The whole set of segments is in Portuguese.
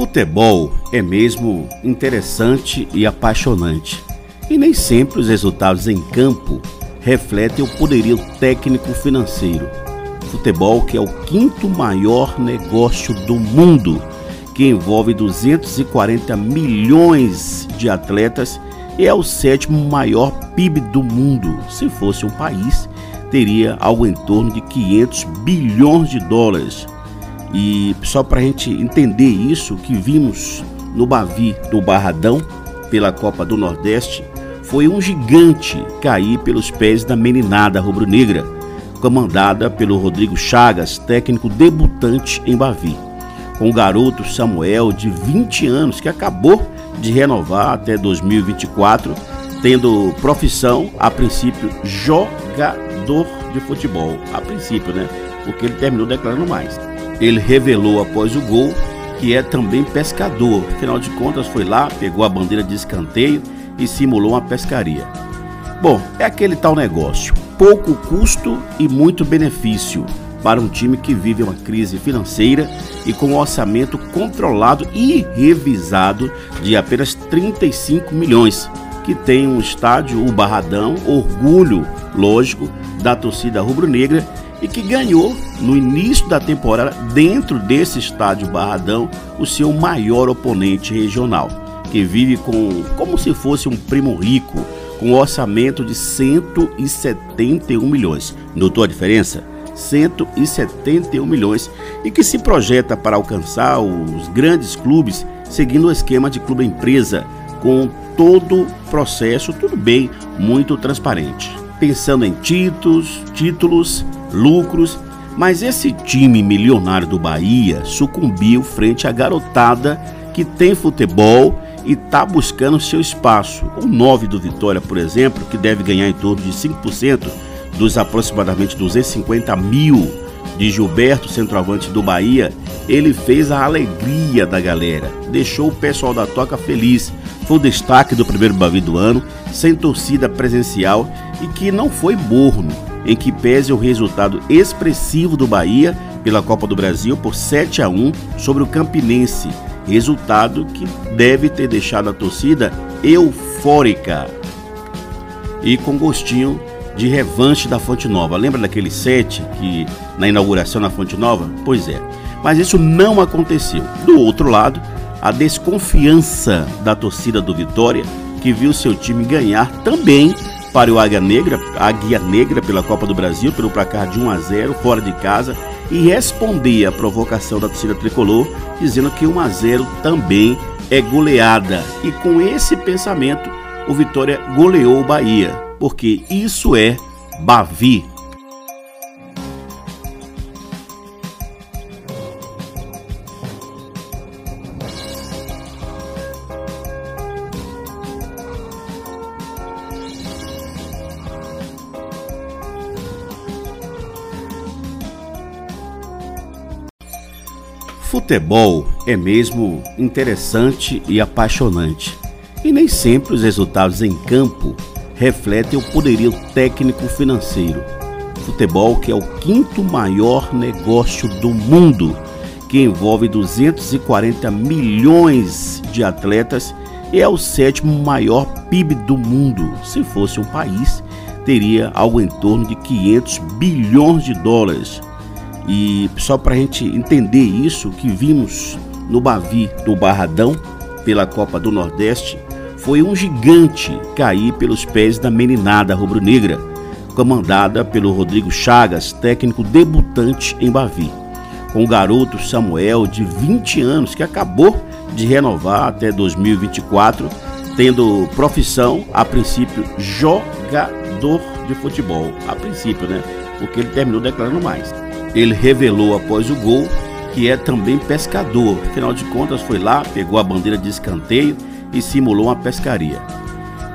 Futebol é mesmo interessante e apaixonante. E nem sempre os resultados em campo refletem o poderio técnico financeiro. Futebol, que é o quinto maior negócio do mundo, que envolve 240 milhões de atletas, e é o sétimo maior PIB do mundo. Se fosse um país, teria algo em torno de 500 bilhões de dólares. E só para a gente entender isso, que vimos no Bavi do Barradão, pela Copa do Nordeste, foi um gigante cair pelos pés da meninada rubro-negra, comandada pelo Rodrigo Chagas, técnico debutante em Bavi. Com o garoto Samuel, de 20 anos, que acabou de renovar até 2024, tendo profissão, a princípio, jogador de futebol. A princípio, né? Porque ele terminou declarando mais. Ele revelou após o gol que é também pescador. Afinal de contas, foi lá, pegou a bandeira de escanteio e simulou uma pescaria. Bom, é aquele tal negócio: pouco custo e muito benefício para um time que vive uma crise financeira e com um orçamento controlado e revisado de apenas 35 milhões, que tem um estádio, o Barradão, orgulho, lógico, da torcida rubro-negra e que ganhou no início da temporada, dentro desse estádio Barradão, o seu maior oponente regional, que vive com como se fosse um primo rico, com um orçamento de 171 milhões. Notou a diferença? 171 milhões e que se projeta para alcançar os grandes clubes seguindo o esquema de clube empresa, com todo o processo, tudo bem, muito transparente. Pensando em títulos, títulos, lucros, mas esse time milionário do Bahia sucumbiu frente à garotada que tem futebol e está buscando seu espaço. O 9 do Vitória, por exemplo, que deve ganhar em torno de 5% dos aproximadamente 250 mil de Gilberto, centroavante do Bahia, ele fez a alegria da galera, deixou o pessoal da toca feliz. Foi o destaque do primeiro Bavi do ano, sem torcida presencial e que não foi morno em que pese o resultado expressivo do Bahia pela Copa do Brasil por 7 a 1 sobre o Campinense, resultado que deve ter deixado a torcida eufórica e com gostinho de revanche da Fonte Nova. Lembra daquele set que na inauguração na Fonte Nova? Pois é. Mas isso não aconteceu. Do outro lado, a desconfiança da torcida do Vitória, que viu seu time ganhar também para o Águia Negra, Águia Negra pela Copa do Brasil, pelo placar de 1 a 0 fora de casa, e responder à provocação da torcida tricolor, dizendo que 1 a 0 também é goleada. E com esse pensamento, o Vitória goleou o Bahia, porque isso é Bavi. Futebol é mesmo interessante e apaixonante. E nem sempre os resultados em campo refletem o poderio técnico financeiro. Futebol, que é o quinto maior negócio do mundo, que envolve 240 milhões de atletas, e é o sétimo maior PIB do mundo. Se fosse um país, teria algo em torno de 500 bilhões de dólares. E só para a gente entender isso, que vimos no Bavi do Barradão, pela Copa do Nordeste, foi um gigante cair pelos pés da meninada rubro-negra, comandada pelo Rodrigo Chagas, técnico debutante em Bavi. Com o garoto Samuel, de 20 anos, que acabou de renovar até 2024, tendo profissão, a princípio, jogador de futebol. A princípio, né? Porque ele terminou declarando mais. Ele revelou após o gol que é também pescador. Afinal de contas, foi lá, pegou a bandeira de escanteio e simulou uma pescaria.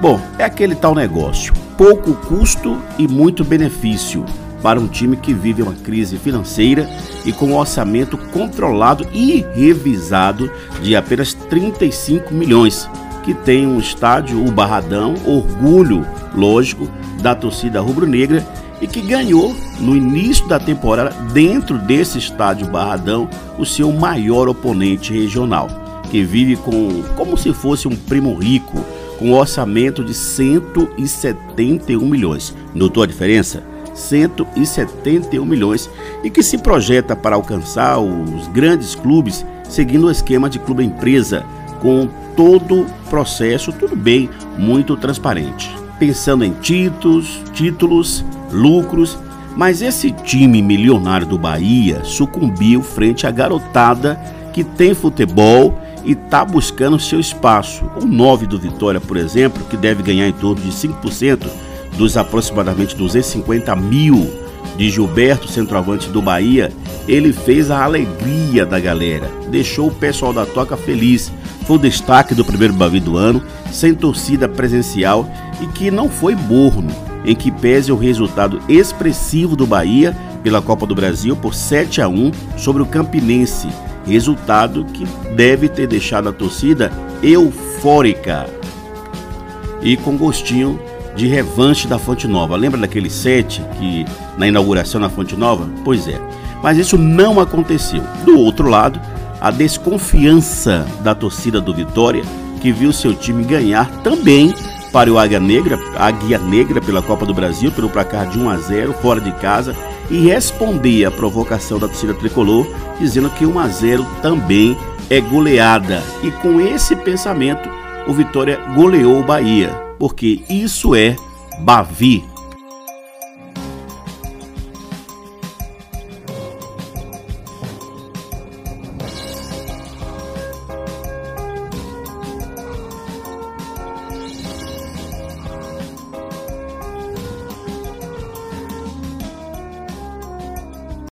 Bom, é aquele tal negócio: pouco custo e muito benefício para um time que vive uma crise financeira e com um orçamento controlado e revisado de apenas 35 milhões, que tem um estádio, o Barradão, orgulho, lógico, da torcida rubro-negra e que ganhou no início da temporada, dentro desse estádio Barradão, o seu maior oponente regional, que vive com como se fosse um primo rico, com um orçamento de 171 milhões. Notou a diferença? 171 milhões e que se projeta para alcançar os grandes clubes seguindo o esquema de clube empresa com todo o processo, tudo bem, muito transparente. Pensando em títulos, títulos, lucros, mas esse time milionário do Bahia sucumbiu frente à garotada que tem futebol e está buscando seu espaço. O 9 do Vitória, por exemplo, que deve ganhar em torno de 5% dos aproximadamente 250 mil de Gilberto, centroavante do Bahia, ele fez a alegria da galera, deixou o pessoal da toca feliz. Foi o destaque do primeiro Bavi do ano, sem torcida presencial e que não foi morno, em que pese o resultado expressivo do Bahia pela Copa do Brasil por 7 a 1 sobre o Campinense, resultado que deve ter deixado a torcida eufórica. E com gostinho de revanche da Fonte Nova. Lembra daquele set que na inauguração na Fonte Nova? Pois é. Mas isso não aconteceu. Do outro lado, a desconfiança da torcida do Vitória, que viu seu time ganhar também para o Águia Negra, Águia Negra pela Copa do Brasil, pelo placar de 1 a 0 fora de casa, e responder à provocação da torcida tricolor, dizendo que 1 a 0 também é goleada. E com esse pensamento, o Vitória goleou o Bahia porque isso é Bavi